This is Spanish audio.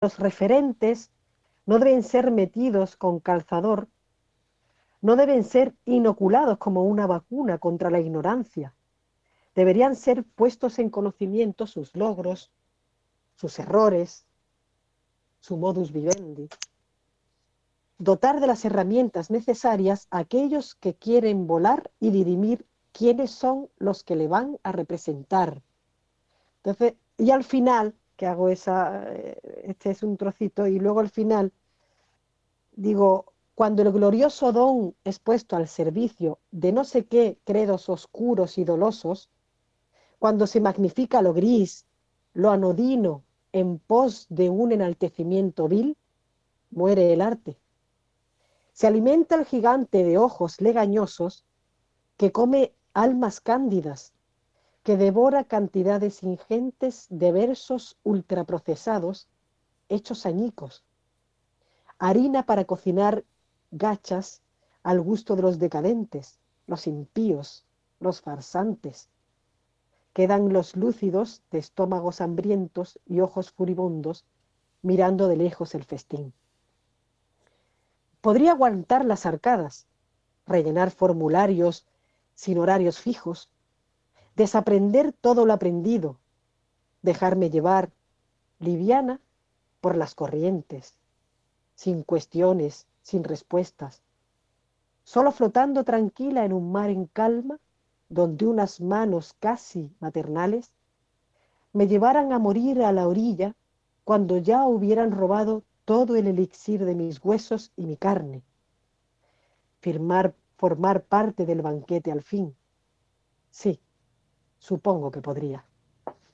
los referentes no deben ser metidos con calzador, no deben ser inoculados como una vacuna contra la ignorancia. Deberían ser puestos en conocimiento sus logros, sus errores, su modus vivendi. Dotar de las herramientas necesarias a aquellos que quieren volar y dirimir quiénes son los que le van a representar. Entonces, y al final, que hago esa, eh, este es un trocito, y luego al final digo, cuando el glorioso don es puesto al servicio de no sé qué credos oscuros y dolosos, cuando se magnifica lo gris, lo anodino, en pos de un enaltecimiento vil, muere el arte. Se alimenta el gigante de ojos legañosos que come almas cándidas, que devora cantidades ingentes de versos ultraprocesados hechos añicos, harina para cocinar gachas al gusto de los decadentes, los impíos, los farsantes. Quedan los lúcidos de estómagos hambrientos y ojos furibundos mirando de lejos el festín. Podría aguantar las arcadas, rellenar formularios sin horarios fijos, desaprender todo lo aprendido, dejarme llevar, liviana, por las corrientes, sin cuestiones, sin respuestas, solo flotando tranquila en un mar en calma, donde unas manos casi maternales me llevaran a morir a la orilla cuando ya hubieran robado todo el elixir de mis huesos y mi carne. Firmar formar parte del banquete al fin. Sí, supongo que podría.